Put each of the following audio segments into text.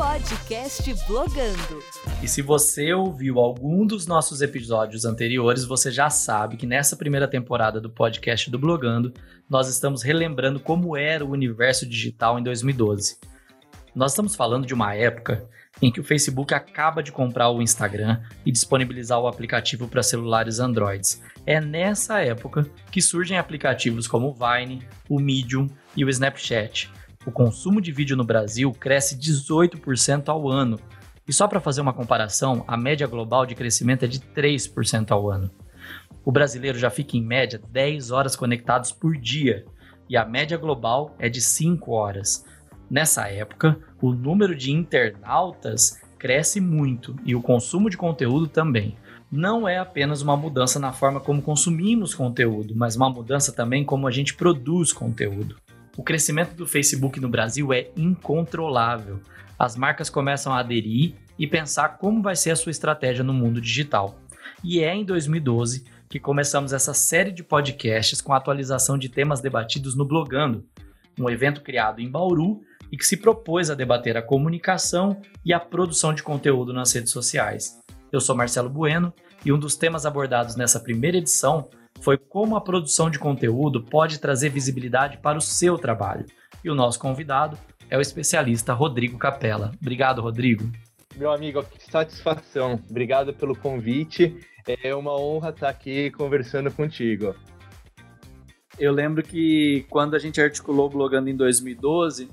Podcast Blogando. E se você ouviu algum dos nossos episódios anteriores, você já sabe que nessa primeira temporada do podcast do Blogando, nós estamos relembrando como era o universo digital em 2012. Nós estamos falando de uma época em que o Facebook acaba de comprar o Instagram e disponibilizar o aplicativo para celulares Androids. É nessa época que surgem aplicativos como o Vine, o Medium e o Snapchat o consumo de vídeo no Brasil cresce 18% ao ano. E só para fazer uma comparação, a média global de crescimento é de 3% ao ano. O brasileiro já fica em média 10 horas conectados por dia, e a média global é de 5 horas. Nessa época, o número de internautas cresce muito e o consumo de conteúdo também. Não é apenas uma mudança na forma como consumimos conteúdo, mas uma mudança também como a gente produz conteúdo. O crescimento do Facebook no Brasil é incontrolável. As marcas começam a aderir e pensar como vai ser a sua estratégia no mundo digital. E é em 2012 que começamos essa série de podcasts com atualização de temas debatidos no Blogando, um evento criado em Bauru e que se propôs a debater a comunicação e a produção de conteúdo nas redes sociais. Eu sou Marcelo Bueno e um dos temas abordados nessa primeira edição foi como a produção de conteúdo pode trazer visibilidade para o seu trabalho. E o nosso convidado é o especialista Rodrigo Capella. Obrigado, Rodrigo. Meu amigo, que satisfação. Obrigado pelo convite. É uma honra estar aqui conversando contigo. Eu lembro que quando a gente articulou o Blogando em 2012,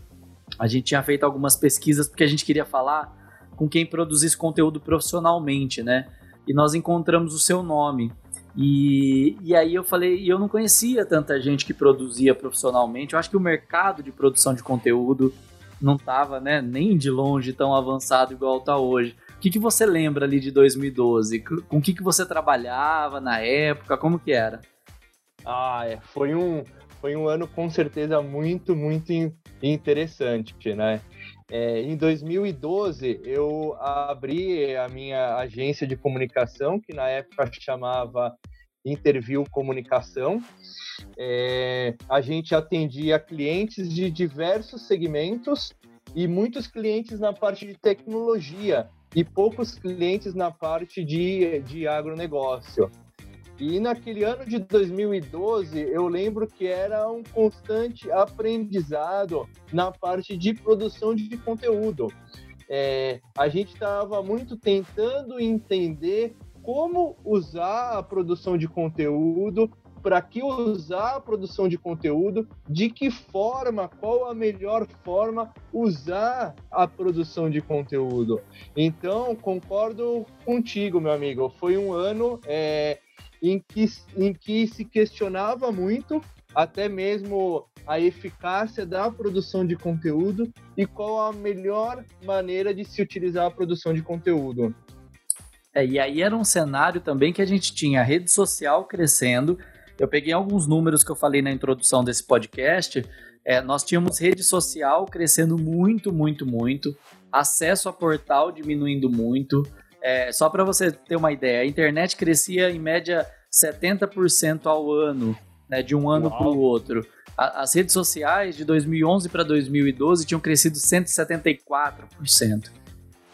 a gente tinha feito algumas pesquisas porque a gente queria falar com quem produzisse conteúdo profissionalmente, né? E nós encontramos o seu nome. E, e aí eu falei, e eu não conhecia tanta gente que produzia profissionalmente. Eu acho que o mercado de produção de conteúdo não estava né, nem de longe tão avançado igual está hoje. O que, que você lembra ali de 2012? Com o que, que você trabalhava na época? Como que era? Ah, é, foi um, foi um ano com certeza muito, muito interessante, né? É, em 2012, eu abri a minha agência de comunicação, que na época chamava Interview Comunicação. É, a gente atendia clientes de diversos segmentos e muitos clientes na parte de tecnologia e poucos clientes na parte de, de agronegócio. E naquele ano de 2012, eu lembro que era um constante aprendizado na parte de produção de conteúdo. É, a gente estava muito tentando entender como usar a produção de conteúdo, para que usar a produção de conteúdo, de que forma, qual a melhor forma usar a produção de conteúdo. Então, concordo contigo, meu amigo. Foi um ano é, em que, em que se questionava muito até mesmo a eficácia da produção de conteúdo e qual a melhor maneira de se utilizar a produção de conteúdo. É, e aí era um cenário também que a gente tinha a rede social crescendo. Eu peguei alguns números que eu falei na introdução desse podcast. É, nós tínhamos rede social crescendo muito, muito, muito. Acesso a portal diminuindo muito. É, só para você ter uma ideia, a internet crescia em média 70% ao ano, né, de um ano para o outro. A, as redes sociais de 2011 para 2012 tinham crescido 174%.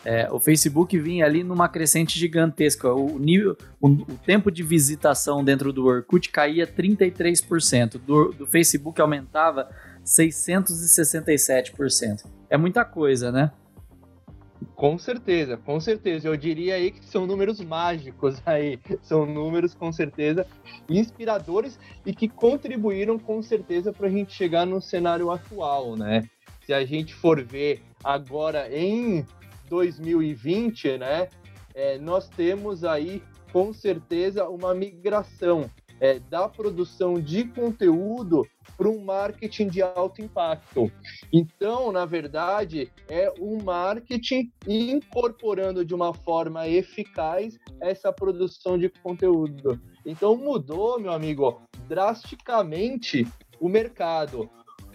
É, o Facebook vinha ali numa crescente gigantesca. O, nível, o, o, tempo de visitação dentro do Orkut caía 33%. Do, do Facebook aumentava 667%. É muita coisa, né? Com certeza, com certeza. Eu diria aí que são números mágicos aí. São números com certeza inspiradores e que contribuíram com certeza para a gente chegar no cenário atual, né? Se a gente for ver agora em 2020, né? É, nós temos aí com certeza uma migração é, da produção de conteúdo para um marketing de alto impacto. Então, na verdade, é um marketing incorporando de uma forma eficaz essa produção de conteúdo. Então, mudou, meu amigo, drasticamente o mercado.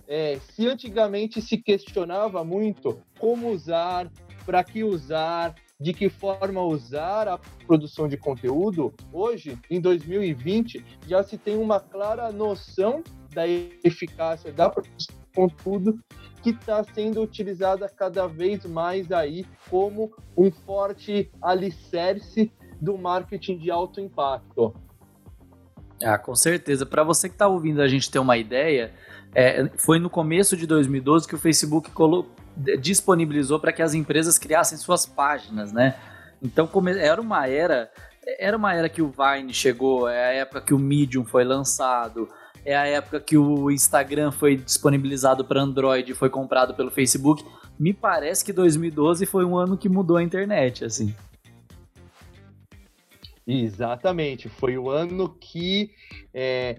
É, se antigamente se questionava muito como usar, para que usar, de que forma usar a produção de conteúdo, hoje, em 2020, já se tem uma clara noção da eficácia da produção de conteúdo que está sendo utilizada cada vez mais aí como um forte alicerce do marketing de alto impacto. Ah, com certeza. Para você que está ouvindo a gente ter uma ideia, é, foi no começo de 2012 que o Facebook disponibilizou para que as empresas criassem suas páginas, né? Então era uma era, era uma era que o Vine chegou, é a época que o Medium foi lançado, é a época que o Instagram foi disponibilizado para Android foi comprado pelo Facebook. Me parece que 2012 foi um ano que mudou a internet, assim. Exatamente, foi o ano que é,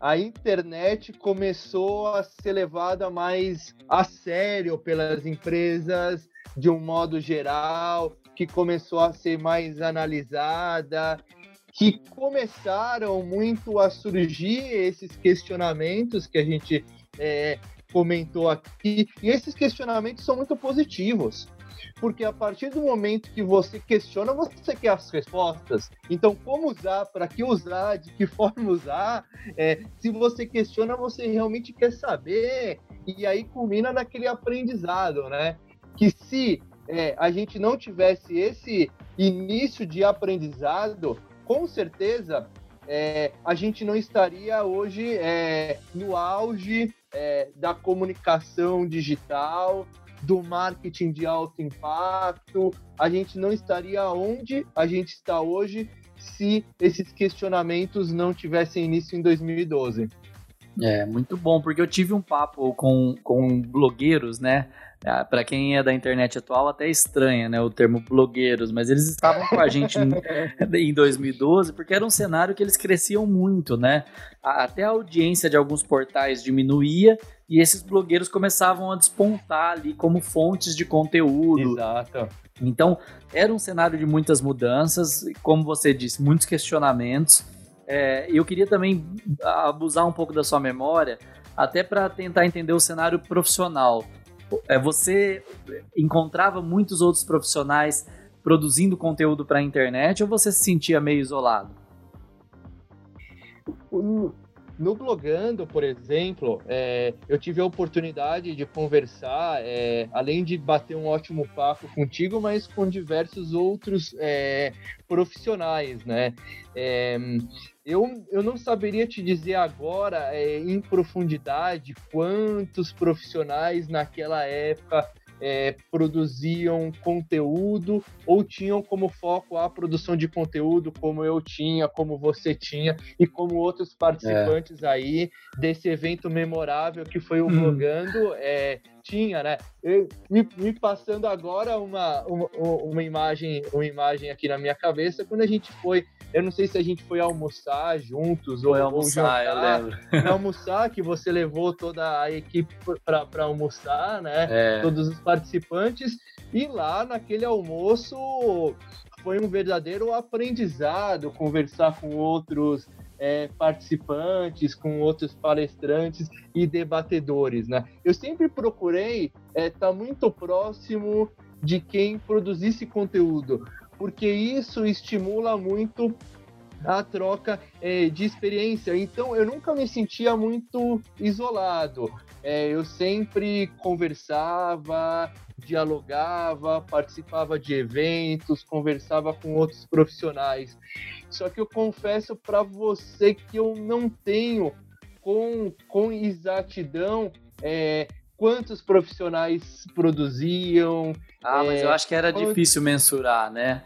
a internet começou a ser levada mais a sério pelas empresas de um modo geral, que começou a ser mais analisada que começaram muito a surgir esses questionamentos que a gente é, comentou aqui. E esses questionamentos são muito positivos. Porque a partir do momento que você questiona, você quer as respostas. Então, como usar, para que usar, de que forma usar, é, se você questiona, você realmente quer saber. E aí culmina naquele aprendizado, né? Que se é, a gente não tivesse esse início de aprendizado, com certeza é, a gente não estaria hoje é, no auge é, da comunicação digital, do marketing de alto impacto, a gente não estaria onde a gente está hoje se esses questionamentos não tivessem início em 2012. É, muito bom, porque eu tive um papo com, com blogueiros, né? Ah, para quem é da internet atual, até estranha, né, o termo blogueiros, mas eles estavam com a gente em 2012 porque era um cenário que eles cresciam muito, né? Até a audiência de alguns portais diminuía e esses blogueiros começavam a despontar ali como fontes de conteúdo. Exato. Então, era um cenário de muitas mudanças, como você disse, muitos questionamentos. É, eu queria também abusar um pouco da sua memória, até para tentar entender o cenário profissional. É, você encontrava muitos outros profissionais produzindo conteúdo para a internet ou você se sentia meio isolado? No Blogando, por exemplo, é, eu tive a oportunidade de conversar, é, além de bater um ótimo papo contigo, mas com diversos outros é, profissionais, né? É, eu, eu não saberia te dizer agora, é, em profundidade, quantos profissionais naquela época é, produziam conteúdo ou tinham como foco a produção de conteúdo, como eu tinha, como você tinha e como outros participantes é. aí desse evento memorável que foi o hum. Blogando é, tinha, né? Eu, me, me, passando agora uma, uma, uma, imagem, uma imagem aqui na minha cabeça quando a gente foi eu não sei se a gente foi almoçar juntos foi ou, almoçar, ou jantar. Eu lembro. almoçar, que você levou toda a equipe para almoçar, né? É. Todos os participantes. E lá naquele almoço foi um verdadeiro aprendizado conversar com outros é, participantes, com outros palestrantes e debatedores, né? Eu sempre procurei estar é, tá muito próximo de quem produzisse conteúdo, porque isso estimula muito a troca é, de experiência. Então, eu nunca me sentia muito isolado. É, eu sempre conversava, dialogava, participava de eventos, conversava com outros profissionais. Só que eu confesso para você que eu não tenho com, com exatidão é, quantos profissionais produziam. Ah, mas eu é, acho que era quantos... difícil mensurar, né?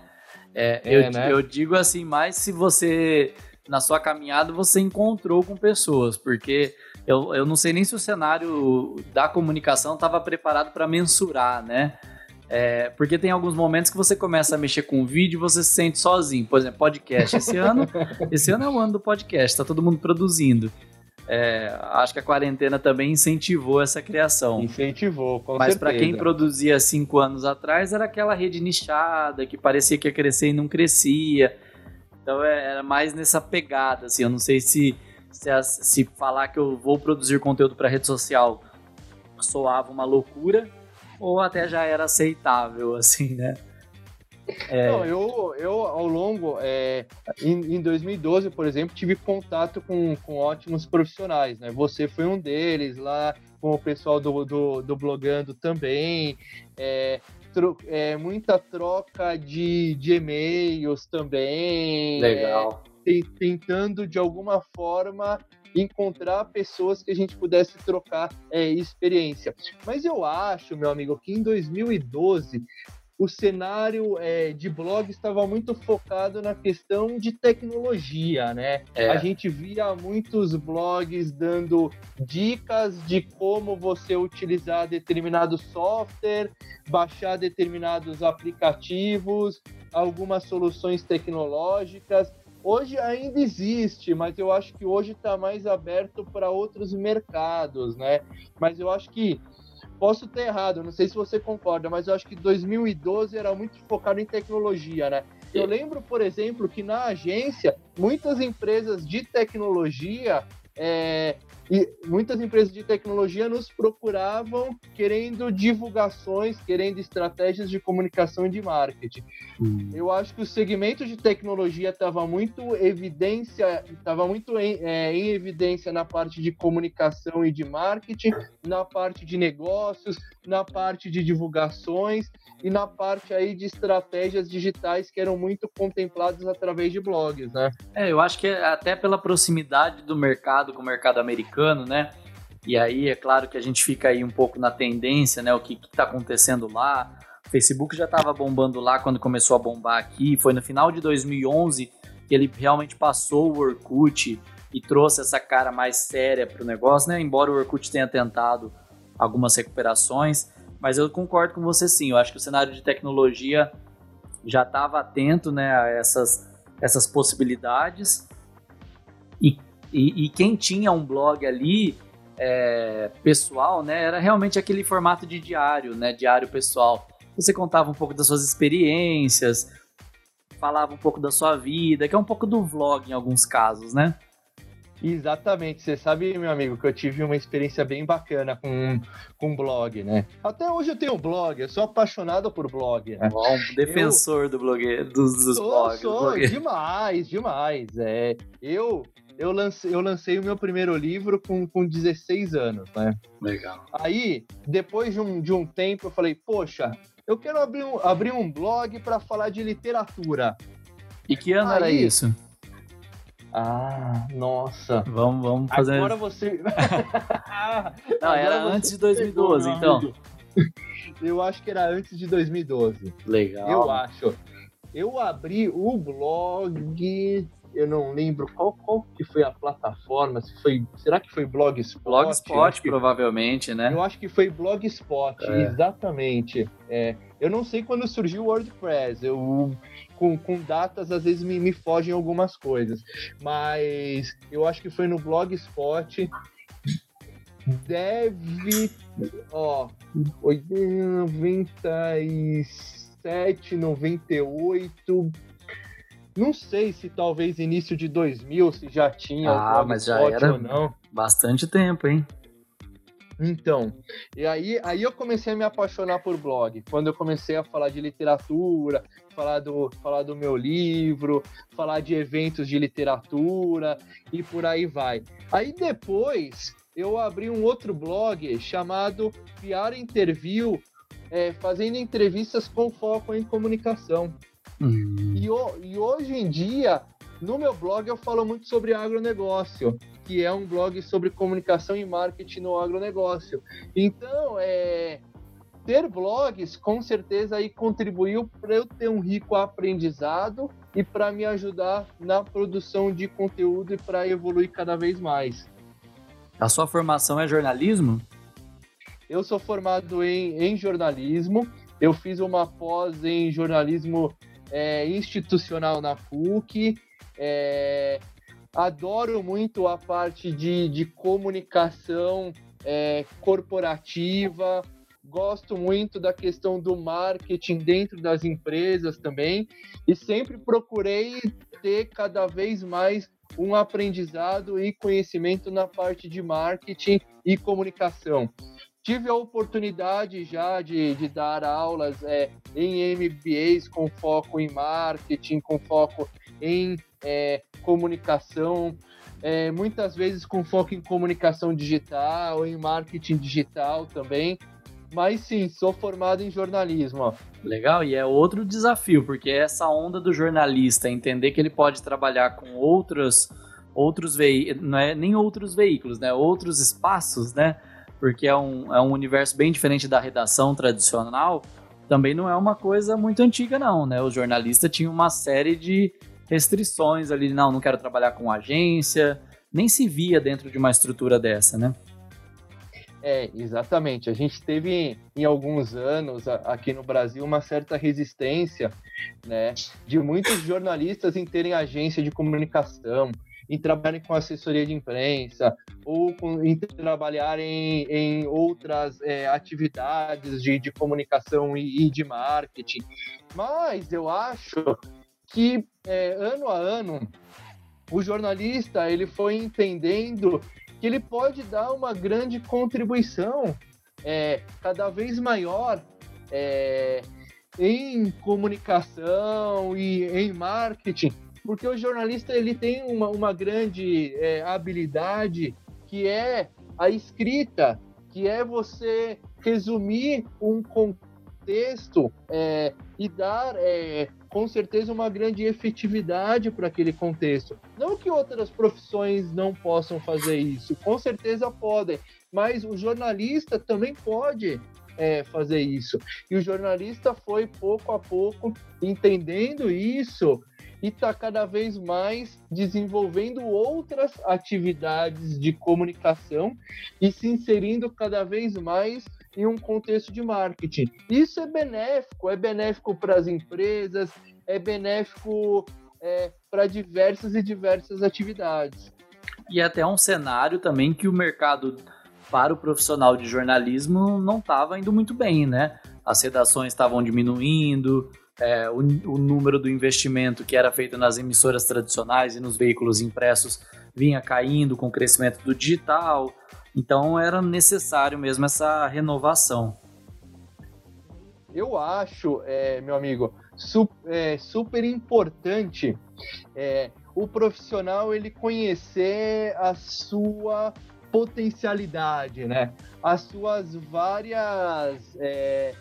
É, é, eu, né? eu digo assim, mais se você, na sua caminhada, você encontrou com pessoas, porque eu, eu não sei nem se o cenário da comunicação estava preparado para mensurar, né? É, porque tem alguns momentos que você começa a mexer com o vídeo e você se sente sozinho. Por exemplo, podcast. Esse ano, esse ano é o ano do podcast, tá todo mundo produzindo. É, acho que a quarentena também incentivou essa criação. Incentivou, com Mas para quem produzia cinco anos atrás, era aquela rede nichada que parecia que ia crescer e não crescia. Então é, era mais nessa pegada, assim. Eu não sei se, se, se falar que eu vou produzir conteúdo para rede social soava uma loucura ou até já era aceitável, assim, né? É... Não, eu, eu, ao longo, é, em, em 2012, por exemplo, tive contato com, com ótimos profissionais, né? Você foi um deles lá, com o pessoal do, do, do Blogando também. É, tro, é, muita troca de, de e-mails também. Legal. Tentando, de alguma forma, encontrar pessoas que a gente pudesse trocar é, experiência. Mas eu acho, meu amigo, que em 2012 o cenário é, de blog estava muito focado na questão de tecnologia, né? É. A gente via muitos blogs dando dicas de como você utilizar determinado software, baixar determinados aplicativos, algumas soluções tecnológicas. Hoje ainda existe, mas eu acho que hoje está mais aberto para outros mercados, né? Mas eu acho que Posso ter errado, não sei se você concorda, mas eu acho que 2012 era muito focado em tecnologia, né? Eu lembro, por exemplo, que na agência, muitas empresas de tecnologia é, e muitas empresas de tecnologia nos procuravam querendo divulgações, querendo estratégias de comunicação e de marketing. Hum. Eu acho que o segmento de tecnologia estava muito evidência, estava muito em, é, em evidência na parte de comunicação e de marketing, na parte de negócios, na parte de divulgações e na parte aí de estratégias digitais que eram muito contempladas através de blogs, né? É, eu acho que até pela proximidade do mercado com o mercado americano, né? E aí é claro que a gente fica aí um pouco na tendência, né? O que está acontecendo lá. O Facebook já estava bombando lá quando começou a bombar aqui. Foi no final de 2011 que ele realmente passou o Orkut e trouxe essa cara mais séria para o negócio, né? Embora o Orkut tenha tentado algumas recuperações, mas eu concordo com você sim. Eu acho que o cenário de tecnologia já estava atento, né, a essas essas possibilidades e, e, e quem tinha um blog ali é, pessoal, né, era realmente aquele formato de diário, né, diário pessoal. Você contava um pouco das suas experiências, falava um pouco da sua vida, que é um pouco do vlog em alguns casos, né? Exatamente. Você sabe, meu amigo, que eu tive uma experiência bem bacana com, com blog, né? Até hoje eu tenho blog, eu sou apaixonado por blog. Né? Bom, defensor eu... do blog, dos, dos sou, blogs. Sou, demais, demais. É, eu, eu, lancei, eu lancei o meu primeiro livro com, com 16 anos, né? Legal. Aí, depois de um, de um tempo, eu falei, poxa, eu quero abrir um, abrir um blog para falar de literatura. E que ano Aí, era isso? Ah, nossa. Vamos, vamos fazer. Agora você. Não, Agora era antes de 2012, pegou, então. Eu acho que era antes de 2012. Legal. Eu acho. Eu abri o blog. Eu não lembro qual, qual que foi a plataforma. Se foi, será que foi Blogspot? Blogspot, provavelmente, né? Eu acho que foi Blogspot, é. exatamente. É, eu não sei quando surgiu o WordPress. Eu com, com datas, às vezes me, me fogem algumas coisas. Mas eu acho que foi no Blogspot. Deve. Ó, 97, 98. Não sei se talvez início de 2000, se já tinha ah, mas já era ou não. Bastante tempo, hein? Então, e aí, aí eu comecei a me apaixonar por blog. Quando eu comecei a falar de literatura, falar do, falar do meu livro, falar de eventos de literatura e por aí vai. Aí depois eu abri um outro blog chamado Piar Interview, é, fazendo entrevistas com foco em comunicação. Uhum. E, e hoje em dia, no meu blog, eu falo muito sobre agronegócio que é um blog sobre comunicação e marketing no agronegócio. Então, é, ter blogs com certeza aí contribuiu para eu ter um rico aprendizado e para me ajudar na produção de conteúdo e para evoluir cada vez mais. A sua formação é jornalismo? Eu sou formado em, em jornalismo. Eu fiz uma pós em jornalismo é, institucional na PUC. É, adoro muito a parte de, de comunicação é, corporativa, gosto muito da questão do marketing dentro das empresas também, e sempre procurei ter cada vez mais um aprendizado e conhecimento na parte de marketing e comunicação. Tive a oportunidade já de, de dar aulas é, em MBAs com foco em marketing, com foco em é, comunicação, é, muitas vezes com foco em comunicação digital, em marketing digital também. Mas sim, sou formado em jornalismo. Ó. Legal, e é outro desafio, porque essa onda do jornalista, entender que ele pode trabalhar com outros, outros veículos, não é nem outros veículos, né? Outros espaços, né? Porque é um, é um universo bem diferente da redação tradicional, também não é uma coisa muito antiga, não, né? O jornalista tinha uma série de restrições ali, não, não quero trabalhar com agência, nem se via dentro de uma estrutura dessa, né? É, exatamente. A gente teve em alguns anos aqui no Brasil uma certa resistência, né, de muitos jornalistas em terem agência de comunicação, em trabalharem com assessoria de imprensa ou com, em trabalharem em outras é, atividades de, de comunicação e, e, de marketing. Mas eu acho que é, ano a ano o jornalista ele foi entendendo que ele pode dar uma grande contribuição é, cada vez maior é, em comunicação e em marketing porque o jornalista ele tem uma, uma grande é, habilidade que é a escrita, que é você resumir um contexto é, e dar é, com certeza uma grande efetividade para aquele contexto. Não que outras profissões não possam fazer isso, com certeza podem, mas o jornalista também pode é, fazer isso. E o jornalista foi pouco a pouco entendendo isso e está cada vez mais desenvolvendo outras atividades de comunicação e se inserindo cada vez mais em um contexto de marketing. Isso é benéfico, é benéfico para as empresas, é benéfico é, para diversas e diversas atividades. E até um cenário também que o mercado para o profissional de jornalismo não estava indo muito bem, né? As redações estavam diminuindo, é, o, o, número do investimento que era feito nas emissoras tradicionais e nos veículos impressos vinha caindo com o crescimento do digital. Então era necessário mesmo essa renovação. Eu acho, é, meu amigo, su é, super importante é, o profissional ele conhecer a sua potencialidade, né? As suas várias é,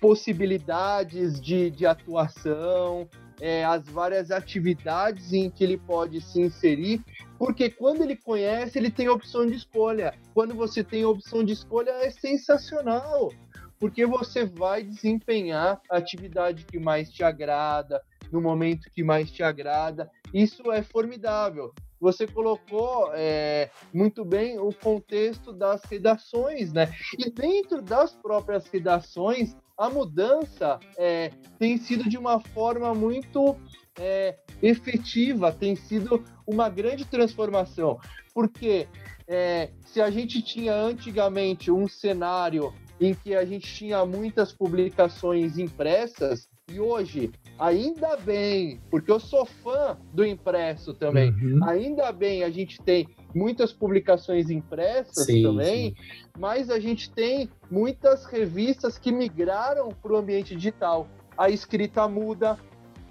possibilidades de, de atuação, é, as várias atividades em que ele pode se inserir, porque quando ele conhece, ele tem opção de escolha. Quando você tem opção de escolha, é sensacional, porque você vai desempenhar a atividade que mais te agrada, no momento que mais te agrada. Isso é formidável. Você colocou é, muito bem o contexto das redações, né? E dentro das próprias redações, a mudança é, tem sido de uma forma muito é, efetiva, tem sido uma grande transformação. Porque é, se a gente tinha antigamente um cenário em que a gente tinha muitas publicações impressas, e hoje, ainda bem, porque eu sou fã do impresso também, uhum. ainda bem a gente tem muitas publicações impressas sim, também, sim. mas a gente tem muitas revistas que migraram para o ambiente digital. A escrita muda,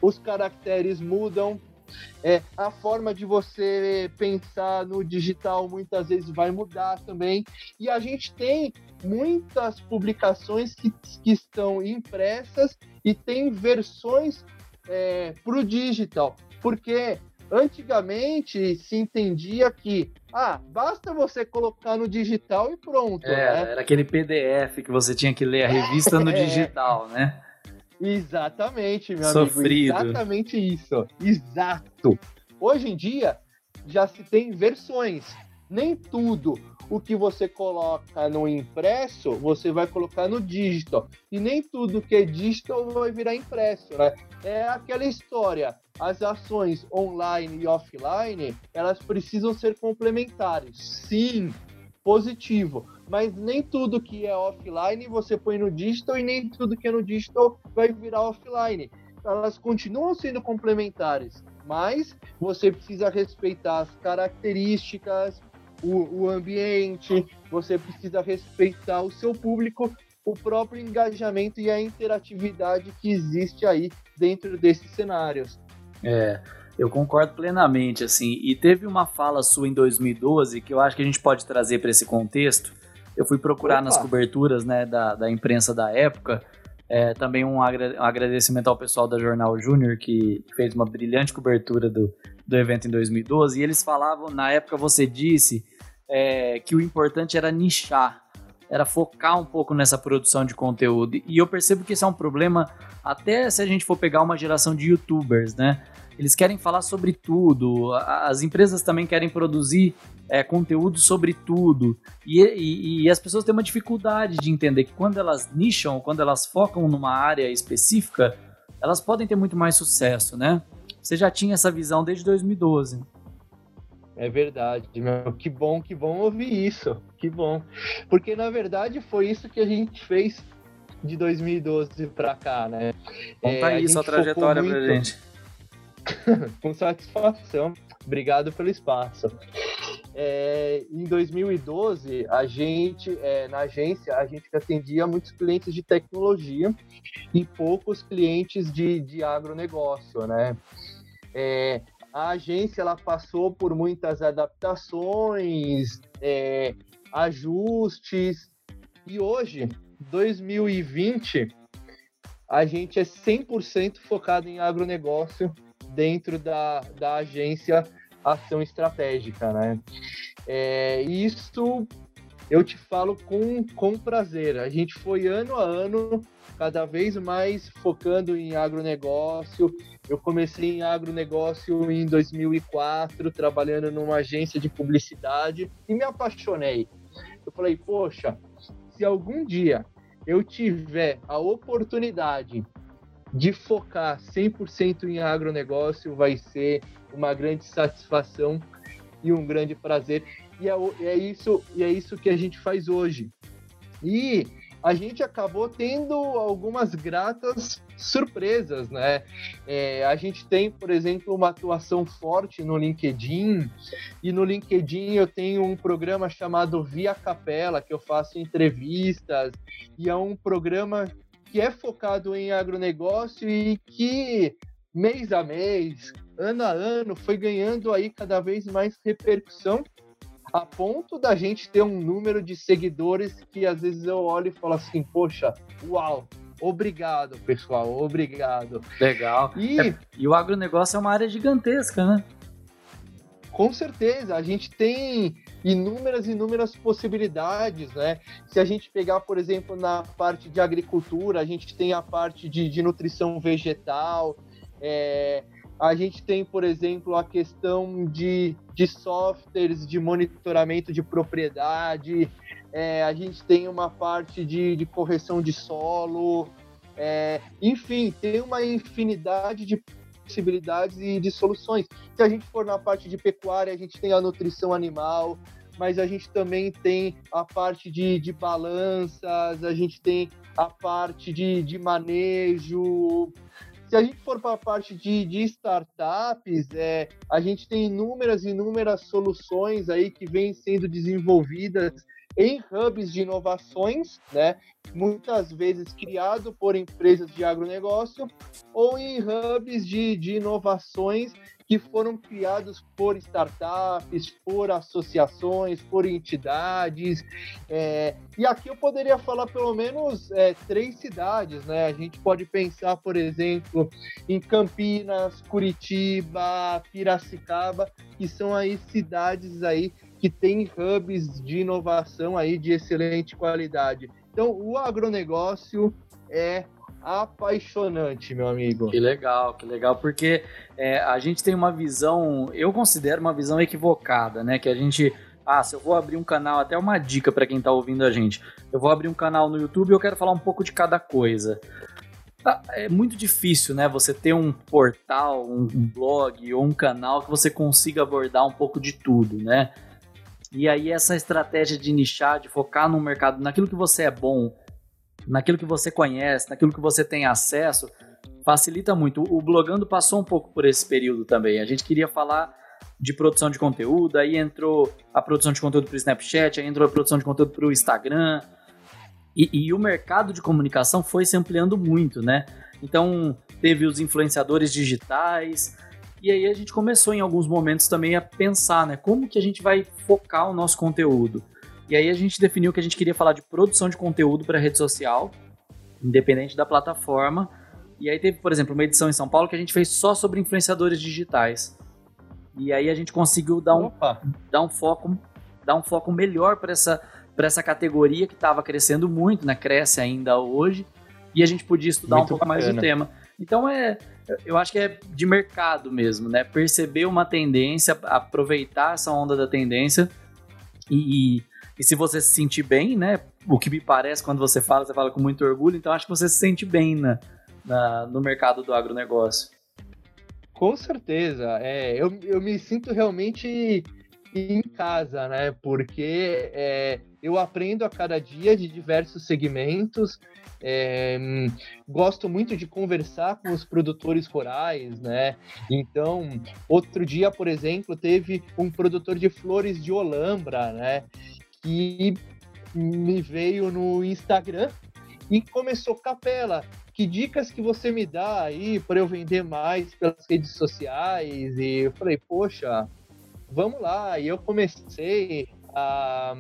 os caracteres mudam, é, a forma de você pensar no digital muitas vezes vai mudar também. E a gente tem muitas publicações que, que estão impressas e tem versões é, para o digital. Porque Antigamente se entendia que ah, basta você colocar no digital e pronto. É, né? era aquele PDF que você tinha que ler a revista no é. digital, né? Exatamente, meu Sofrido. amigo. Exatamente isso. Exato. Hoje em dia já se tem versões. Nem tudo o que você coloca no impresso, você vai colocar no digital. E nem tudo que é digital vai virar impresso, né? É aquela história. As ações online e offline, elas precisam ser complementares. Sim, positivo. Mas nem tudo que é offline você põe no digital e nem tudo que é no digital vai virar offline. Elas continuam sendo complementares, mas você precisa respeitar as características, o, o ambiente, você precisa respeitar o seu público, o próprio engajamento e a interatividade que existe aí dentro desses cenários. É, eu concordo plenamente, assim. E teve uma fala sua em 2012 que eu acho que a gente pode trazer para esse contexto. Eu fui procurar Opa. nas coberturas né, da, da imprensa da época. É, também um, agra um, agradecimento ao pessoal da Jornal Júnior que fez uma brilhante cobertura do, do evento em 2012. E eles falavam, na época você disse é, que o importante era nichar, era focar um pouco nessa produção de conteúdo. E eu percebo que esse é um problema, até se a gente for pegar uma geração de youtubers, né? Eles querem falar sobre tudo, as empresas também querem produzir é, conteúdo sobre tudo. E, e, e, as pessoas têm uma dificuldade de entender que quando elas nicham, quando elas focam numa área específica, elas podem ter muito mais sucesso, né? Você já tinha essa visão desde 2012. É verdade, meu. Que bom, que bom ouvir isso. Que bom. Porque na verdade foi isso que a gente fez de 2012 para cá, né? Conta é, aí sua trajetória muito... pra gente. Com satisfação. Obrigado pelo espaço. É, em 2012, a gente, é, na agência, a gente atendia muitos clientes de tecnologia e poucos clientes de, de agronegócio, né? É, a agência ela passou por muitas adaptações, é, ajustes, e hoje, 2020, a gente é 100% focado em agronegócio dentro da, da agência Ação Estratégica, né? É, isso eu te falo com, com prazer. A gente foi ano a ano cada vez mais focando em agronegócio. Eu comecei em agronegócio em 2004, trabalhando numa agência de publicidade e me apaixonei. Eu falei, poxa, se algum dia eu tiver a oportunidade de focar 100% em agronegócio, vai ser uma grande satisfação e um grande prazer. E é, é, isso, e é isso que a gente faz hoje. E a gente acabou tendo algumas gratas surpresas, né? É, a gente tem, por exemplo, uma atuação forte no LinkedIn, e no LinkedIn eu tenho um programa chamado Via Capela, que eu faço entrevistas, e é um programa que é focado em agronegócio e que mês a mês, ano a ano, foi ganhando aí cada vez mais repercussão a ponto da gente ter um número de seguidores que às vezes eu olho e falo assim, poxa, uau, obrigado, pessoal, obrigado. Legal. E, é, e o agronegócio é uma área gigantesca, né? Com certeza, a gente tem inúmeras, inúmeras possibilidades, né? Se a gente pegar, por exemplo, na parte de agricultura, a gente tem a parte de, de nutrição vegetal, é, a gente tem, por exemplo, a questão de, de softwares de monitoramento de propriedade, é, a gente tem uma parte de, de correção de solo, é, enfim, tem uma infinidade de possibilidades e de soluções. Se a gente for na parte de pecuária, a gente tem a nutrição animal, mas a gente também tem a parte de, de balanças, a gente tem a parte de, de manejo, se a gente for para a parte de, de startups, é, a gente tem inúmeras, inúmeras soluções aí que vêm sendo desenvolvidas em hubs de inovações, né? muitas vezes criado por empresas de agronegócio ou em hubs de, de inovações que foram criados por startups, por associações, por entidades. É, e aqui eu poderia falar pelo menos é, três cidades, né? A gente pode pensar, por exemplo, em Campinas, Curitiba, Piracicaba, que são aí cidades aí que têm hubs de inovação aí de excelente qualidade. Então, o agronegócio é apaixonante, meu amigo. Que legal, que legal, porque é, a gente tem uma visão, eu considero uma visão equivocada, né? Que a gente, ah, se eu vou abrir um canal, até uma dica para quem tá ouvindo a gente, eu vou abrir um canal no YouTube e eu quero falar um pouco de cada coisa. Tá, é muito difícil, né? Você ter um portal, um blog ou um canal que você consiga abordar um pouco de tudo, né? E aí essa estratégia de nichar, de focar no mercado, naquilo que você é bom, naquilo que você conhece, naquilo que você tem acesso, facilita muito. O Blogando passou um pouco por esse período também. A gente queria falar de produção de conteúdo, aí entrou a produção de conteúdo para o Snapchat, aí entrou a produção de conteúdo para o Instagram. E, e, o mercado de comunicação foi se ampliando muito, né? Então, teve os influenciadores digitais, e aí a gente começou em alguns momentos também a pensar, né? Como que a gente vai focar o nosso conteúdo? E aí a gente definiu que a gente queria falar de produção de conteúdo para rede social, independente da plataforma. E aí teve, por exemplo, uma edição em São Paulo que a gente fez só sobre influenciadores digitais. E aí a gente conseguiu dar um, dar um foco dar um foco melhor para essa para essa categoria que estava crescendo muito, né? Cresce ainda hoje. E a gente podia estudar muito um pouco bacana. mais do tema. Então é, eu acho que é de mercado mesmo, né? Perceber uma tendência, aproveitar essa onda da tendência e, e, e, se você se sentir bem, né? O que me parece quando você fala, você fala com muito orgulho, então acho que você se sente bem na, na no mercado do agronegócio. Com certeza. É, eu, eu me sinto realmente em casa, né? Porque é, eu aprendo a cada dia de diversos segmentos. É, gosto muito de conversar com os produtores rurais, né? Então, outro dia, por exemplo, teve um produtor de flores de Olambra, né? Que me veio no Instagram e começou capela que dicas que você me dá aí para eu vender mais pelas redes sociais? E eu falei, poxa, vamos lá. E eu comecei a,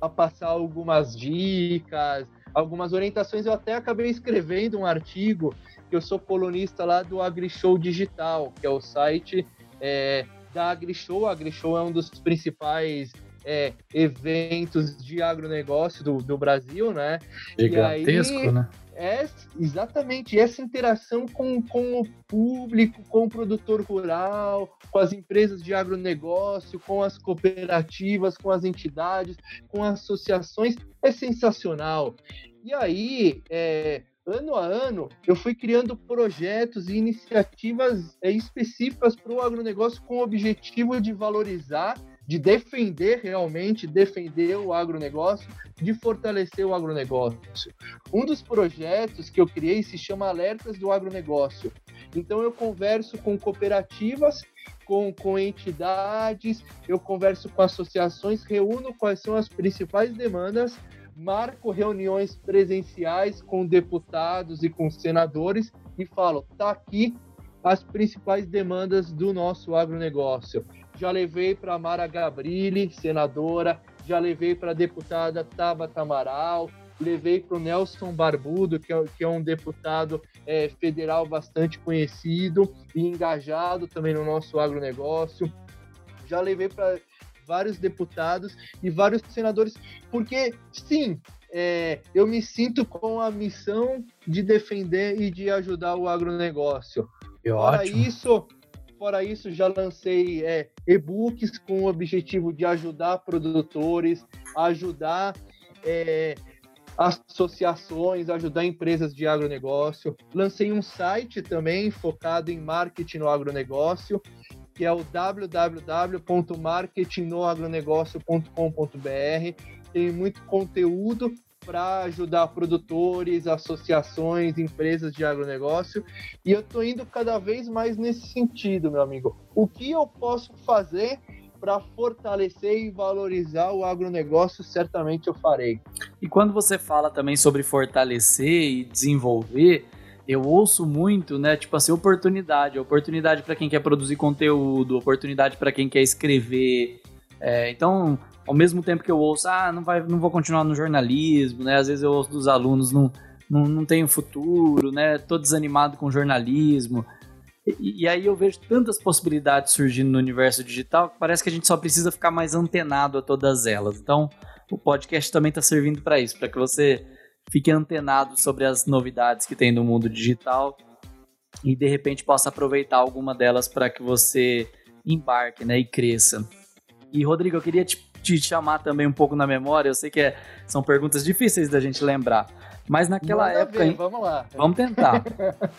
a passar algumas dicas, algumas orientações. Eu até acabei escrevendo um artigo, que eu sou colunista lá do AgriShow Digital, que é o site é, da AgriShow. A AgriShow é um dos principais é, eventos de agronegócio do, do Brasil, né? Gigantesco, aí, né? é exatamente essa interação com, com o público, com o produtor rural, com as empresas de agronegócio, com as cooperativas, com as entidades, com associações, é sensacional. E aí, é, ano a ano, eu fui criando projetos e iniciativas é, específicas para o agronegócio com o objetivo de valorizar de defender realmente, defender o agronegócio, de fortalecer o agronegócio. Um dos projetos que eu criei se chama Alertas do Agronegócio. Então eu converso com cooperativas, com, com entidades, eu converso com associações, reúno quais são as principais demandas marco reuniões presenciais com deputados e com senadores e falo, tá aqui as principais demandas do nosso agronegócio já levei para Mara Gabrilli, senadora, já levei para a deputada Tabata Amaral, levei para o Nelson Barbudo, que é, que é um deputado é, federal bastante conhecido e engajado também no nosso agronegócio. Já levei para vários deputados e vários senadores, porque sim, é, eu me sinto com a missão de defender e de ajudar o agronegócio. Que ótimo. isso, Fora isso, já lancei é, e-books com o objetivo de ajudar produtores, ajudar é, associações, ajudar empresas de agronegócio. Lancei um site também focado em marketing no agronegócio, que é o www.marketingnoagronegócio.com.br. Tem muito conteúdo para ajudar produtores, associações, empresas de agronegócio. E eu estou indo cada vez mais nesse sentido, meu amigo. O que eu posso fazer para fortalecer e valorizar o agronegócio, certamente eu farei. E quando você fala também sobre fortalecer e desenvolver, eu ouço muito, né? Tipo assim, oportunidade, oportunidade para quem quer produzir conteúdo, oportunidade para quem quer escrever. É, então, ao mesmo tempo que eu ouço, ah, não, vai, não vou continuar no jornalismo, né? Às vezes eu ouço dos alunos, não, não, não tenho futuro, né? Tô desanimado com jornalismo. E, e, aí eu vejo tantas possibilidades surgindo no universo digital que parece que a gente só precisa ficar mais antenado a todas elas. Então, o podcast também está servindo para isso, para que você fique antenado sobre as novidades que tem no mundo digital e de repente possa aproveitar alguma delas para que você embarque, né, e cresça. E Rodrigo, eu queria te te chamar também um pouco na memória. Eu sei que é, são perguntas difíceis da gente lembrar. Mas naquela Manda época. Ver, vamos lá. Vamos tentar.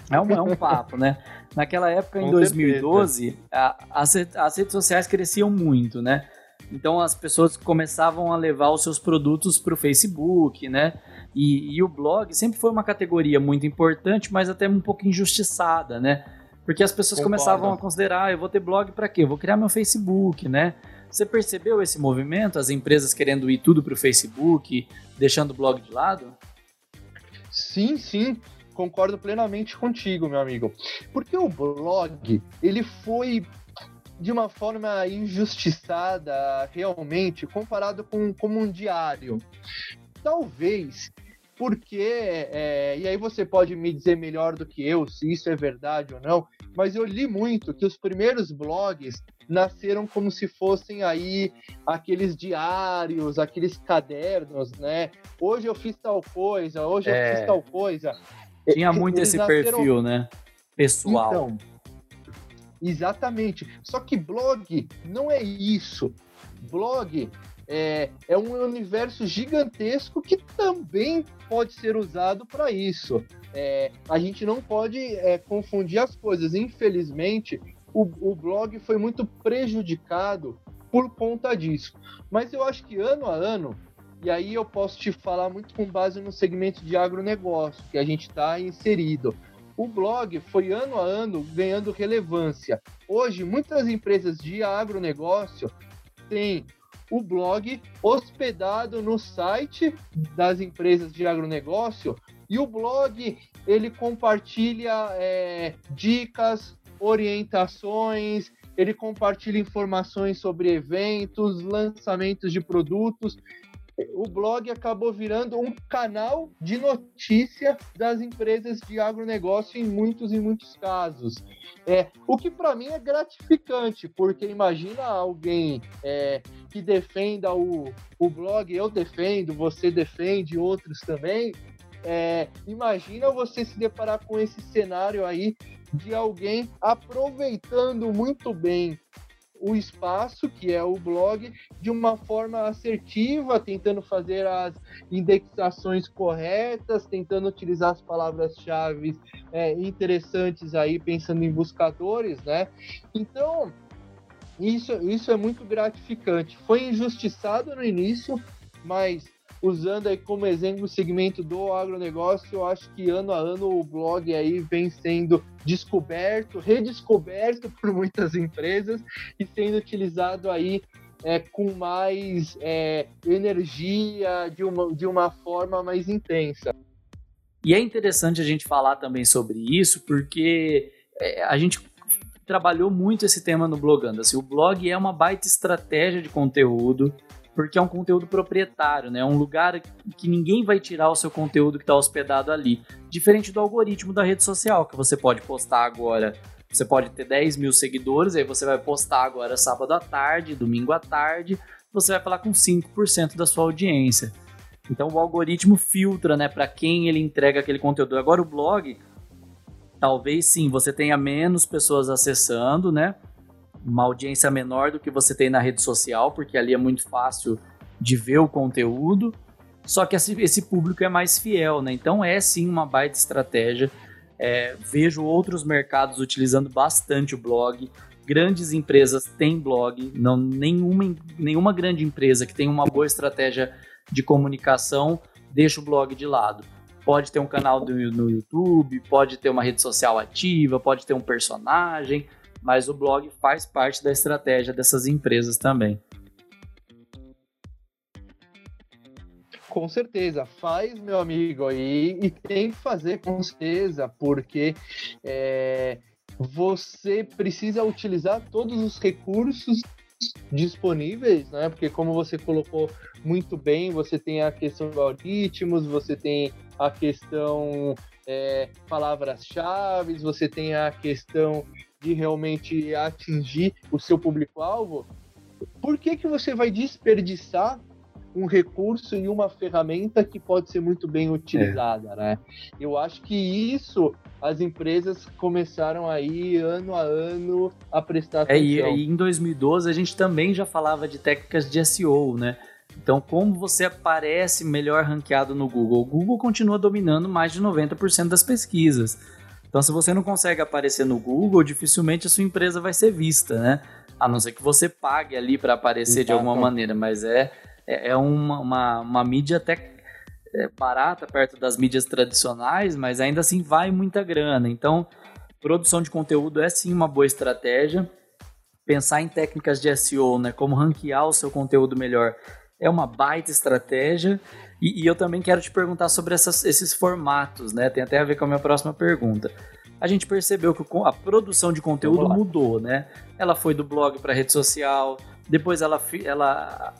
é, um, é um papo, né? Naquela época, Com em 2012, a, as, as redes sociais cresciam muito, né? Então as pessoas começavam a levar os seus produtos para o Facebook, né? E, e, o blog sempre foi uma categoria muito importante, mas até um pouco injustiçada, né? Porque as pessoas Concordo. começavam a considerar, ah, eu vou ter blog para quê? Eu vou criar meu Facebook, né? Você percebeu esse movimento, as empresas querendo ir tudo para o Facebook, deixando o blog de lado? Sim, sim, concordo plenamente contigo, meu amigo. Porque o blog, ele foi de uma forma injustiçada, realmente, comparado com como um diário. Talvez porque, é, e aí você pode me dizer melhor do que eu se isso é verdade ou não, mas eu li muito que os primeiros blogs nasceram como se fossem aí aqueles diários, aqueles cadernos, né? Hoje eu fiz tal coisa, hoje é... eu fiz tal coisa. Tinha muito Eles esse nasceram... perfil, né? Pessoal. Então, exatamente. Só que blog não é isso. Blog é, é um universo gigantesco que também pode ser usado para isso. É, a gente não pode é, confundir as coisas. Infelizmente, o, o blog foi muito prejudicado por conta disso. Mas eu acho que ano a ano, e aí eu posso te falar muito com base no segmento de agronegócio que a gente está inserido. O blog foi ano a ano ganhando relevância. Hoje, muitas empresas de agronegócio têm o blog hospedado no site das empresas de agronegócio. E o blog ele compartilha é, dicas, orientações, ele compartilha informações sobre eventos, lançamentos de produtos o blog acabou virando um canal de notícia das empresas de agronegócio em muitos e muitos casos. É, o que para mim é gratificante, porque imagina alguém é, que defenda o, o blog, eu defendo, você defende, outros também. É, imagina você se deparar com esse cenário aí de alguém aproveitando muito bem o espaço, que é o blog, de uma forma assertiva, tentando fazer as indexações corretas, tentando utilizar as palavras-chave é, interessantes aí, pensando em buscadores, né? Então, isso, isso é muito gratificante. Foi injustiçado no início, mas usando aí como exemplo o segmento do agronegócio, eu acho que ano a ano o blog aí vem sendo descoberto, redescoberto por muitas empresas e sendo utilizado aí é, com mais é, energia, de uma, de uma forma mais intensa. E é interessante a gente falar também sobre isso, porque é, a gente trabalhou muito esse tema no Blogando. Assim, o blog é uma baita estratégia de conteúdo, porque é um conteúdo proprietário, né? É um lugar que ninguém vai tirar o seu conteúdo que está hospedado ali. Diferente do algoritmo da rede social, que você pode postar agora. Você pode ter 10 mil seguidores, aí você vai postar agora sábado à tarde, domingo à tarde, você vai falar com 5% da sua audiência. Então o algoritmo filtra, né, para quem ele entrega aquele conteúdo. Agora o blog, talvez sim, você tenha menos pessoas acessando, né? Uma audiência menor do que você tem na rede social, porque ali é muito fácil de ver o conteúdo. Só que esse, público é mais fiel, né? Então é sim uma baita estratégia. É, vejo outros mercados utilizando bastante o blog. Grandes empresas têm blog, não nenhuma, nenhuma grande empresa que tem uma boa estratégia de comunicação deixa o blog de lado. Pode ter um canal do, no YouTube, pode ter uma rede social ativa, pode ter um personagem, mas o blog faz parte da estratégia dessas empresas também. Com certeza, faz, meu amigo, aí e tem que fazer com certeza, porque é, você precisa utilizar todos os recursos disponíveis, né? Porque como você colocou muito bem, você tem a questão de algoritmos, você tem a questão é, palavras-chave, você tem a questão de realmente atingir o seu público-alvo, por que, que você vai desperdiçar um recurso e uma ferramenta que pode ser muito bem utilizada, é. né? Eu acho que isso as empresas começaram aí ano a ano a prestar atenção. É, e, em 2012 a gente também já falava de técnicas de SEO, né? Então, como você aparece melhor ranqueado no Google? O Google continua dominando mais de 90% das pesquisas. Então, se você não consegue aparecer no Google, dificilmente a sua empresa vai ser vista, né? A não ser que você pague ali para aparecer Exato. de alguma maneira, mas é, é, é uma, uma, uma mídia até é, barata perto das mídias tradicionais, mas ainda assim vai muita grana. Então, produção de conteúdo é sim uma boa estratégia. Pensar em técnicas de SEO, né, como ranquear o seu conteúdo melhor, é uma baita estratégia. E, e eu também quero te perguntar sobre essas, esses formatos, né? Tem até a ver com a minha próxima pergunta. A gente percebeu que a produção de conteúdo mudou, né? Ela foi do blog para rede social, depois ela, ela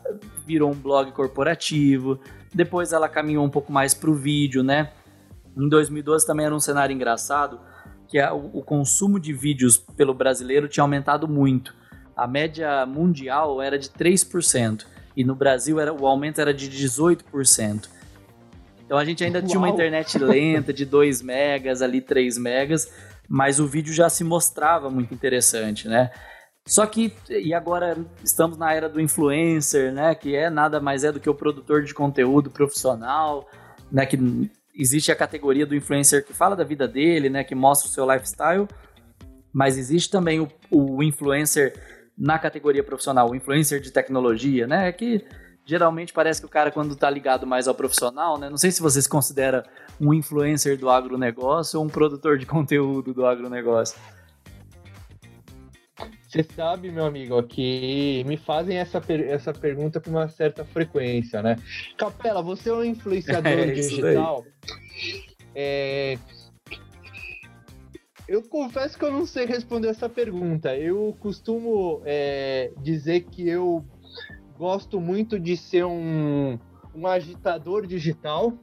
virou um blog corporativo, depois ela caminhou um pouco mais para o vídeo, né? Em 2012 também era um cenário engraçado, que a, o, o consumo de vídeos pelo brasileiro tinha aumentado muito. A média mundial era de 3%, e no Brasil era, o aumento era de 18%. Então a gente ainda Uau. tinha uma internet lenta de 2 megas, ali 3 megas, mas o vídeo já se mostrava muito interessante, né? Só que, e agora estamos na era do influencer, né? Que é nada mais é do que o produtor de conteúdo profissional, né? Que existe a categoria do influencer que fala da vida dele, né? Que mostra o seu lifestyle, mas existe também o, o influencer na categoria profissional, o influencer de tecnologia, né? Que geralmente parece que o cara, quando tá ligado mais ao profissional, né? Não sei se você se considera um influencer do agronegócio ou um produtor de conteúdo do agronegócio. Você sabe, meu amigo, que me fazem essa, per essa pergunta com uma certa frequência, né? Capela, você é um influenciador é digital. É... Eu confesso que eu não sei responder essa pergunta. Eu costumo é, dizer que eu gosto muito de ser um, um agitador digital,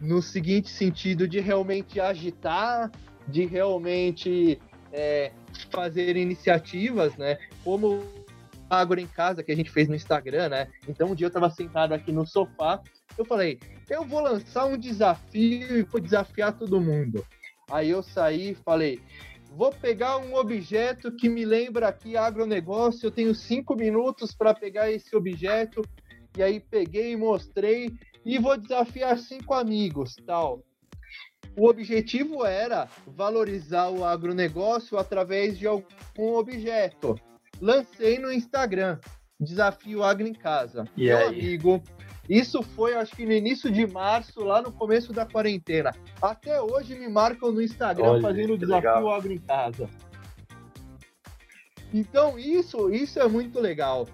no seguinte sentido de realmente agitar, de realmente é, fazer iniciativas, né? Como Agro em Casa, que a gente fez no Instagram, né? Então um dia eu estava sentado aqui no sofá, eu falei, eu vou lançar um desafio e vou desafiar todo mundo. Aí eu saí e falei, vou pegar um objeto que me lembra aqui agronegócio, eu tenho cinco minutos para pegar esse objeto, e aí peguei e mostrei, e vou desafiar cinco amigos, tal. O objetivo era valorizar o agronegócio através de algum objeto. Lancei no Instagram, Desafio Agro em Casa. E Meu aí? amigo, isso foi, acho que no início de março, lá no começo da quarentena. Até hoje me marcam no Instagram Olha, fazendo o Desafio legal. Agro em Casa. Então, isso, isso é muito legal.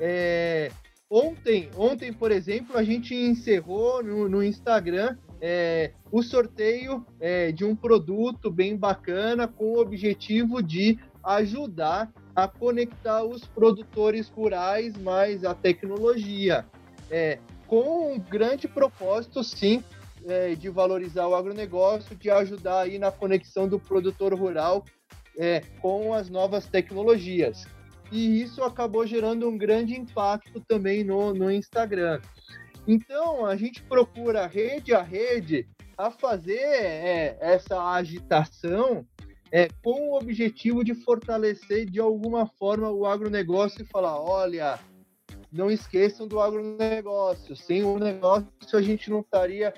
É, ontem, ontem, por exemplo, a gente encerrou no, no Instagram é, o sorteio é, de um produto bem bacana com o objetivo de ajudar a conectar os produtores rurais mais a tecnologia, é, com um grande propósito, sim, é, de valorizar o agronegócio, de ajudar aí na conexão do produtor rural é, com as novas tecnologias. E isso acabou gerando um grande impacto também no, no Instagram. Então, a gente procura rede a rede a fazer é, essa agitação é, com o objetivo de fortalecer de alguma forma o agronegócio e falar: olha, não esqueçam do agronegócio. Sem o negócio, a gente não estaria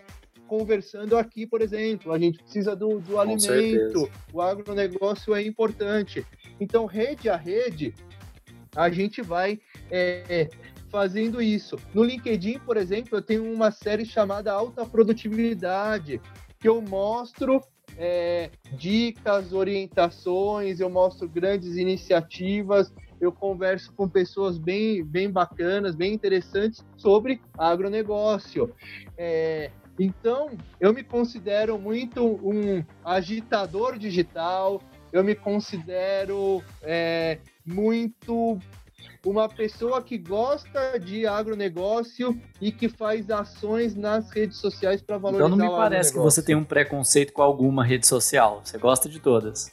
conversando aqui, por exemplo. A gente precisa do, do alimento, certeza. o agronegócio é importante. Então, rede a rede, a gente vai é, fazendo isso. No LinkedIn, por exemplo, eu tenho uma série chamada Alta Produtividade, que eu mostro é, dicas, orientações, eu mostro grandes iniciativas, eu converso com pessoas bem, bem bacanas, bem interessantes sobre agronegócio. É, então, eu me considero muito um agitador digital, eu me considero é, muito uma pessoa que gosta de agronegócio e que faz ações nas redes sociais para valorizar Então não me parece que você tem um preconceito com alguma rede social. Você gosta de todas.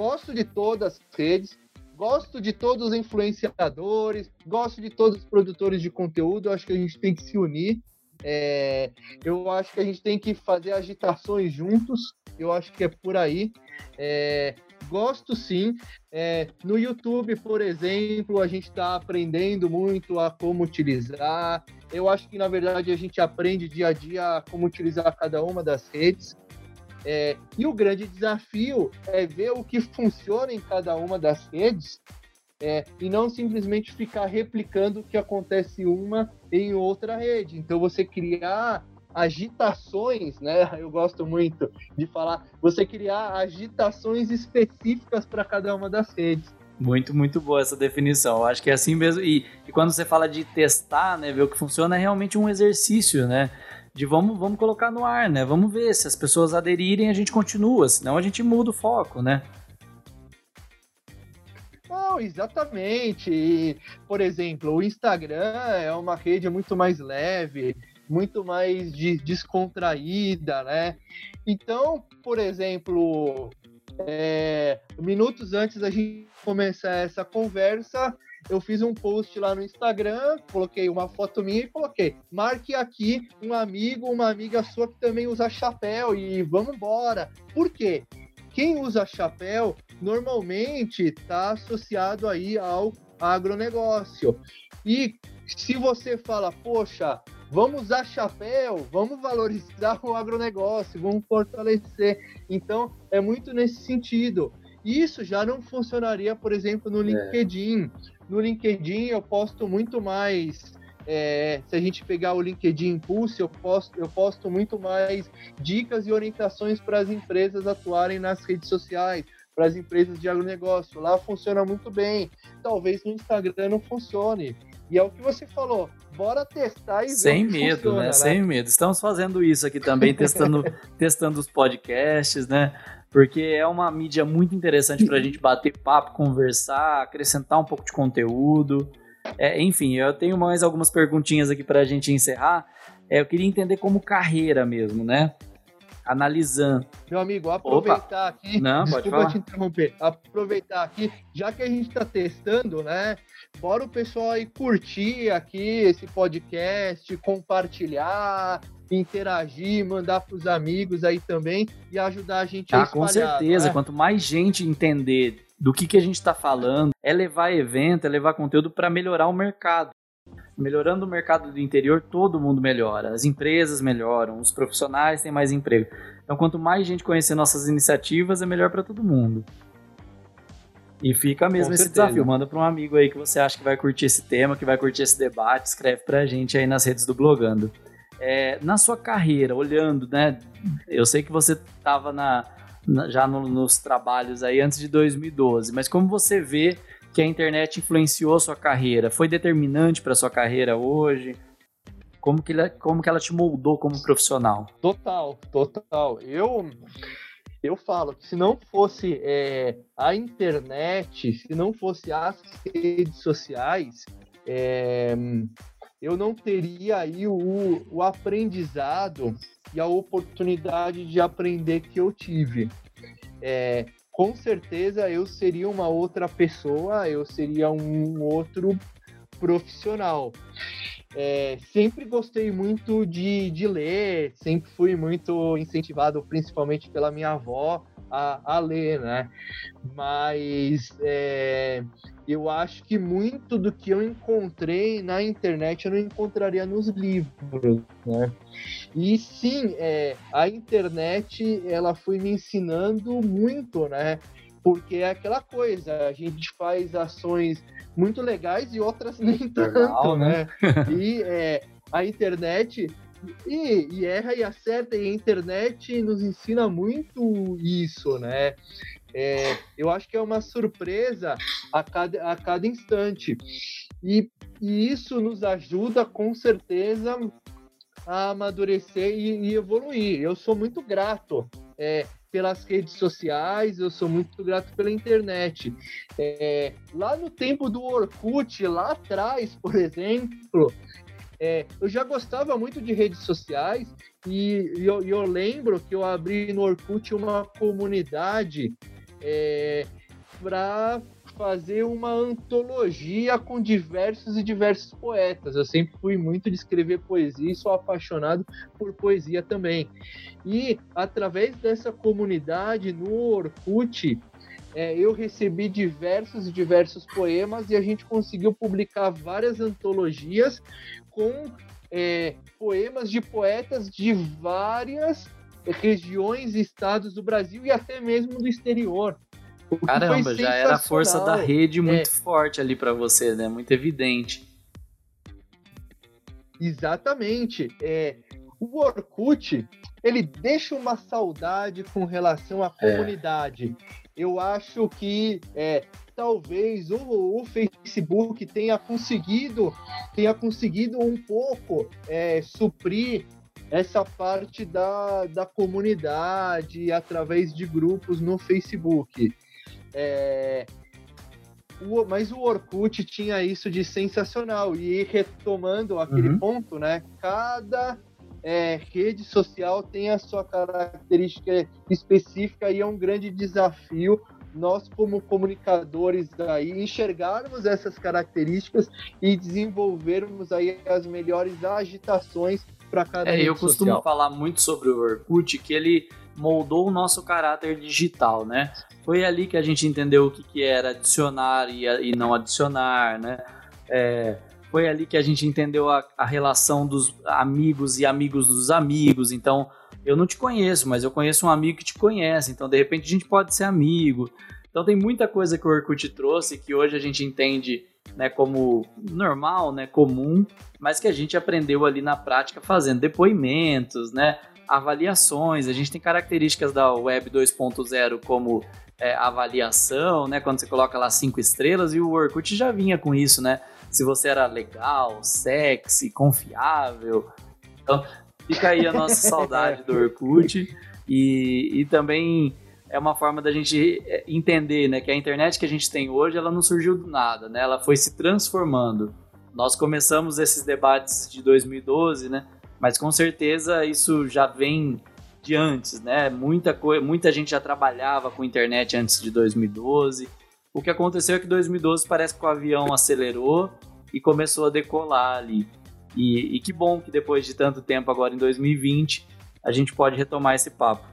Gosto de todas as redes, gosto de todos os influenciadores, gosto de todos os produtores de conteúdo. Eu acho que a gente tem que se unir. É, eu acho que a gente tem que fazer agitações juntos. Eu acho que é por aí. É, gosto sim. É, no YouTube, por exemplo, a gente está aprendendo muito a como utilizar. Eu acho que, na verdade, a gente aprende dia a dia como utilizar cada uma das redes. É, e o grande desafio é ver o que funciona em cada uma das redes é, e não simplesmente ficar replicando o que acontece uma em outra rede. Então, você criar agitações, né? Eu gosto muito de falar, você criar agitações específicas para cada uma das redes. Muito, muito boa essa definição. Eu acho que é assim mesmo. E, e, quando você fala de testar, né, ver o que funciona, é realmente um exercício, né? De vamos, vamos colocar no ar, né? Vamos ver se as pessoas aderirem, a gente continua, senão a gente muda o foco, né? Não, exatamente. E, por exemplo, o Instagram é uma rede muito mais leve, muito mais de, descontraída, né? Então, por exemplo, é, minutos antes da gente começar essa conversa, eu fiz um post lá no Instagram, coloquei uma foto minha e coloquei: marque aqui um amigo, uma amiga sua que também usa chapéu e vamos embora. Por quê? Quem usa chapéu normalmente está associado aí ao agronegócio. E se você fala, poxa, vamos usar chapéu, vamos valorizar o agronegócio, vamos fortalecer. Então, é muito nesse sentido. Isso já não funcionaria, por exemplo, no é. LinkedIn. É. No LinkedIn eu posto muito mais. É, se a gente pegar o LinkedIn Impulse, eu posto, eu posto muito mais dicas e orientações para as empresas atuarem nas redes sociais, para as empresas de agronegócio. Lá funciona muito bem. Talvez no Instagram não funcione. E é o que você falou. Bora testar e Sem ver medo, funciona, né? né? Sem medo. Estamos fazendo isso aqui também, testando, testando os podcasts, né? Porque é uma mídia muito interessante para a gente bater papo, conversar, acrescentar um pouco de conteúdo. É, enfim, eu tenho mais algumas perguntinhas aqui para a gente encerrar. É, eu queria entender como carreira mesmo, né? analisando. Meu amigo, aproveitar Opa. aqui. Não, desculpa te interromper. Aproveitar aqui, já que a gente está testando, né? Bora o pessoal aí curtir aqui esse podcast, compartilhar, interagir, mandar para os amigos aí também e ajudar a gente ah, a espalhar. Com certeza, né? quanto mais gente entender do que, que a gente está falando, é levar evento, é levar conteúdo para melhorar o mercado. Melhorando o mercado do interior, todo mundo melhora. As empresas melhoram, os profissionais têm mais emprego. Então, quanto mais gente conhecer nossas iniciativas, é melhor para todo mundo. E fica mesmo esse desafio. Manda para um amigo aí que você acha que vai curtir esse tema, que vai curtir esse debate. Escreve para a gente aí nas redes do Blogando. É, na sua carreira, olhando, né? Eu sei que você estava na, na, já no, nos trabalhos aí antes de 2012, mas como você vê que a internet influenciou sua carreira? Foi determinante para sua carreira hoje? Como que, ela, como que ela te moldou como profissional? Total, total. Eu eu falo que se não fosse é, a internet, se não fosse as redes sociais, é, eu não teria aí o, o aprendizado e a oportunidade de aprender que eu tive. É, com certeza eu seria uma outra pessoa, eu seria um outro profissional. É, sempre gostei muito de, de ler, sempre fui muito incentivado, principalmente pela minha avó, a, a ler, né? Mas é, eu acho que muito do que eu encontrei na internet eu não encontraria nos livros, né? E sim, é, a internet ela foi me ensinando muito, né? Porque é aquela coisa, a gente faz ações muito legais e outras nem tanto, Legal, né? né? e é, a internet e, e, erra e acerta, e a internet nos ensina muito isso, né? É, eu acho que é uma surpresa a cada, a cada instante. E, e isso nos ajuda, com certeza, a amadurecer e, e evoluir. Eu sou muito grato é, pelas redes sociais, eu sou muito grato pela internet. É, lá no tempo do Orkut, lá atrás, por exemplo, é, eu já gostava muito de redes sociais e, e eu, eu, lembro que eu abri no Orkut uma comunidade é, para fazer uma antologia com diversos e diversos poetas. Eu sempre fui muito de escrever poesia e sou apaixonado por poesia também. E através dessa comunidade no Orkut, é, eu recebi diversos e diversos poemas e a gente conseguiu publicar várias antologias com é, poemas de poetas de várias regiões e estados do Brasil e até mesmo do exterior. Caramba, já era a força da rede muito é. forte ali para você, né? Muito evidente. Exatamente. É, o Orkut, ele deixa uma saudade com relação à é. comunidade. É. Eu acho que é, talvez o, o, Facebook tenha conseguido, tenha conseguido um pouco é, suprir essa parte da, da comunidade através de grupos no Facebook. É, o, mas o Orkut tinha isso de sensacional. E retomando aquele uhum. ponto, né? Cada é, rede social tem a sua característica específica e é um grande desafio nós como comunicadores aí enxergarmos essas características e desenvolvermos aí as melhores agitações para cada é, eu costumo social. falar muito sobre o Orkut que ele moldou o nosso caráter digital, né? Foi ali que a gente entendeu o que, que era adicionar e, e não adicionar, né? É, foi ali que a gente entendeu a, a, relação dos amigos e amigos dos amigos. Então, eu não te conheço, mas eu conheço um amigo que te conhece. Então, de repente, a gente pode ser amigo. Então, tem muita coisa que o Orkut trouxe que hoje a gente entende né, como normal, né, comum, mas que a gente aprendeu ali na prática fazendo depoimentos, né, avaliações. A gente tem características da Web 2.0 como é, avaliação, né? Quando você coloca lá cinco estrelas, e o Orkut já vinha com isso, né? Se você era legal, sexy, confiável. Então, fica aí a nossa saudade do Orkut. E, e também é uma forma da gente é, entender, né? Que a internet que a gente tem hoje, ela não surgiu do nada, né? Ela foi se transformando. Nós começamos esses debates de 2012, né? Mas com certeza isso já vem de antes, né? Muita, coisa, muita gente já trabalhava com internet antes de 2012. O que aconteceu é que 2012 parece que o avião acelerou e começou a decolar ali. E, e que bom que depois de tanto tempo, agora em 2020, a gente pode retomar esse papo.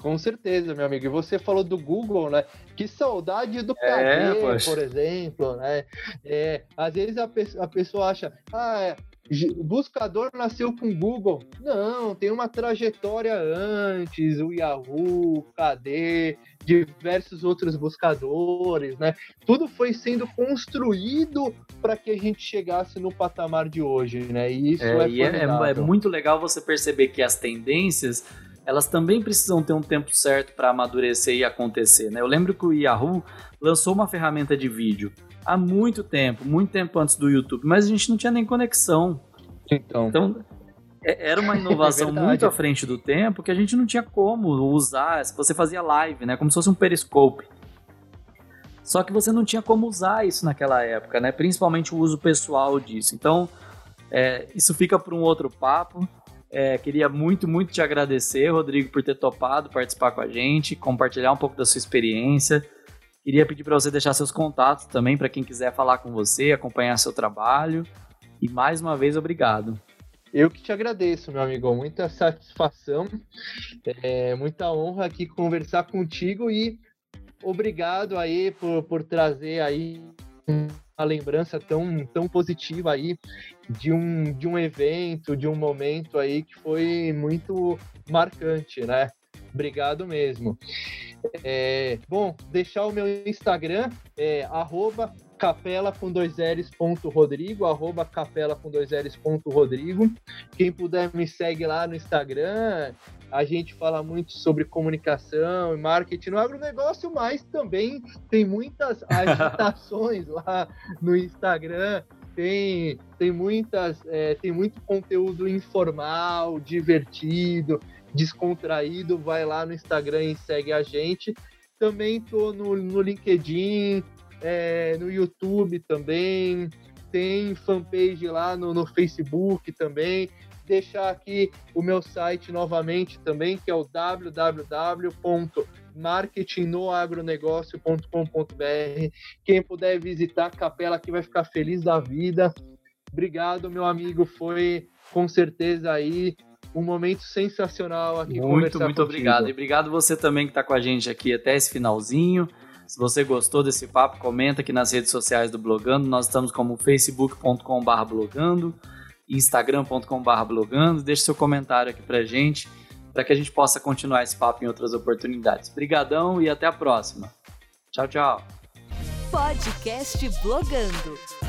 Com certeza, meu amigo. E você falou do Google, né? Que saudade do é, por exemplo, né? É, às vezes a, pe a pessoa acha, ah, o buscador nasceu com Google. Não, tem uma trajetória antes, o Yahoo, o KD, diversos outros buscadores, né? Tudo foi sendo construído para que a gente chegasse no patamar de hoje, né? E isso é, é, é, é muito legal você perceber que as tendências elas também precisam ter um tempo certo para amadurecer e acontecer, né? Eu lembro que o Yahoo lançou uma ferramenta de vídeo há muito tempo, muito tempo antes do YouTube, mas a gente não tinha nem conexão. Então, então é, era uma inovação é muito à frente do tempo que a gente não tinha como usar. Você fazia live, né? Como se fosse um periscope. Só que você não tinha como usar isso naquela época, né? Principalmente o uso pessoal disso. Então, é, isso fica para um outro papo. É, queria muito, muito te agradecer, Rodrigo, por ter topado participar com a gente, compartilhar um pouco da sua experiência. Queria pedir para você deixar seus contatos também para quem quiser falar com você, acompanhar seu trabalho. E mais uma vez, obrigado. Eu que te agradeço, meu amigo. Muita satisfação, é, muita honra aqui conversar contigo e obrigado aí por, por trazer aí uma lembrança tão, tão positiva aí de um, de um evento, de um momento aí que foi muito marcante, né? Obrigado mesmo. É, bom, deixar o meu Instagram, é, arroba capela com dois L's ponto Rodrigo, arroba capela com dois L's ponto Rodrigo. Quem puder me segue lá no Instagram. A gente fala muito sobre comunicação e marketing no agronegócio, mas também tem muitas agitações lá no Instagram. Tem, tem muitas é, tem muito conteúdo informal, divertido, descontraído. Vai lá no Instagram e segue a gente. Também tô no, no LinkedIn, é, no YouTube também, tem fanpage lá no, no Facebook também. Deixar aqui o meu site novamente também, que é o www.marketingnoagronegócio.com.br. Quem puder visitar a capela aqui vai ficar feliz da vida. Obrigado, meu amigo. Foi com certeza aí um momento sensacional aqui Muito, muito obrigado. E obrigado você também que está com a gente aqui até esse finalzinho. Se você gostou desse papo, comenta aqui nas redes sociais do Blogando. Nós estamos como facebook.com.br blogando, instagram.com.br blogando. Deixe seu comentário aqui pra gente, para que a gente possa continuar esse papo em outras oportunidades. Obrigadão e até a próxima. Tchau, tchau. Podcast Blogando